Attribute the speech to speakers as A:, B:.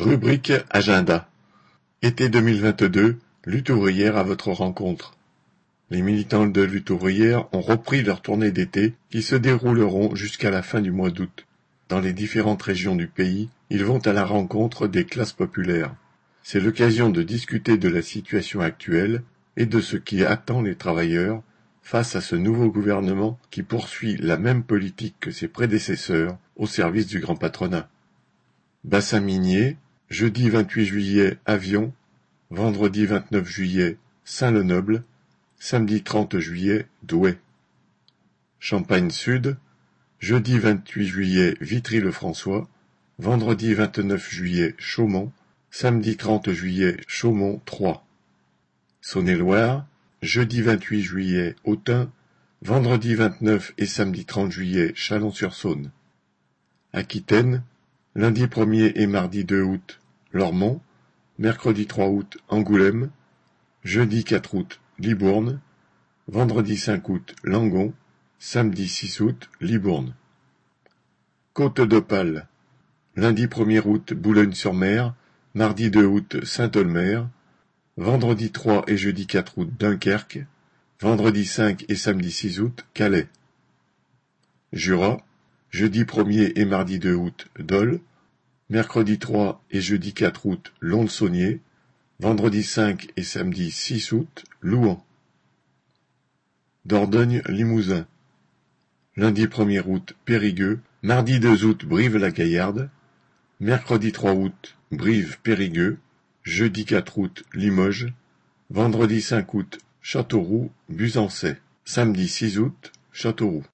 A: Rubrique Agenda Été 2022, lutte ouvrière à votre rencontre. Les militants de lutte ouvrière ont repris leur tournée d'été qui se dérouleront jusqu'à la fin du mois d'août. Dans les différentes régions du pays, ils vont à la rencontre des classes populaires. C'est l'occasion de discuter de la situation actuelle et de ce qui attend les travailleurs face à ce nouveau gouvernement qui poursuit la même politique que ses prédécesseurs au service du grand patronat. Bassin minier, jeudi 28 juillet Avion, vendredi 29 juillet Saint-Lenoble, samedi 30 juillet Douai. Champagne Sud, jeudi 28 juillet Vitry-le-François, vendredi 29 juillet Chaumont, samedi 30 juillet Chaumont 3. Saône-et-Loire, jeudi 28 juillet Autun, vendredi 29 et samedi 30 juillet Chalon-sur-Saône. Aquitaine, lundi 1er et mardi 2 août Lormont, mercredi 3 août Angoulême, jeudi 4 août Libourne, vendredi 5 août Langon, samedi 6 août Libourne. Côte d'Opale, lundi 1er août Boulogne-sur-Mer, mardi 2 août Saint-Olmer, vendredi 3 et jeudi 4 août Dunkerque, vendredi 5 et samedi 6 août Calais. Jura, jeudi 1er et mardi 2 août Dole, mercredi 3 et jeudi 4 août Lons-Saunier, vendredi 5 et samedi 6 août Louan. Dordogne-Limousin, lundi 1er août Périgueux, mardi 2 août Brive-la-Gaillarde, mercredi 3 août Brive-Périgueux, jeudi 4 août Limoges, vendredi 5 août Châteauroux, Busancais, samedi 6 août Châteauroux.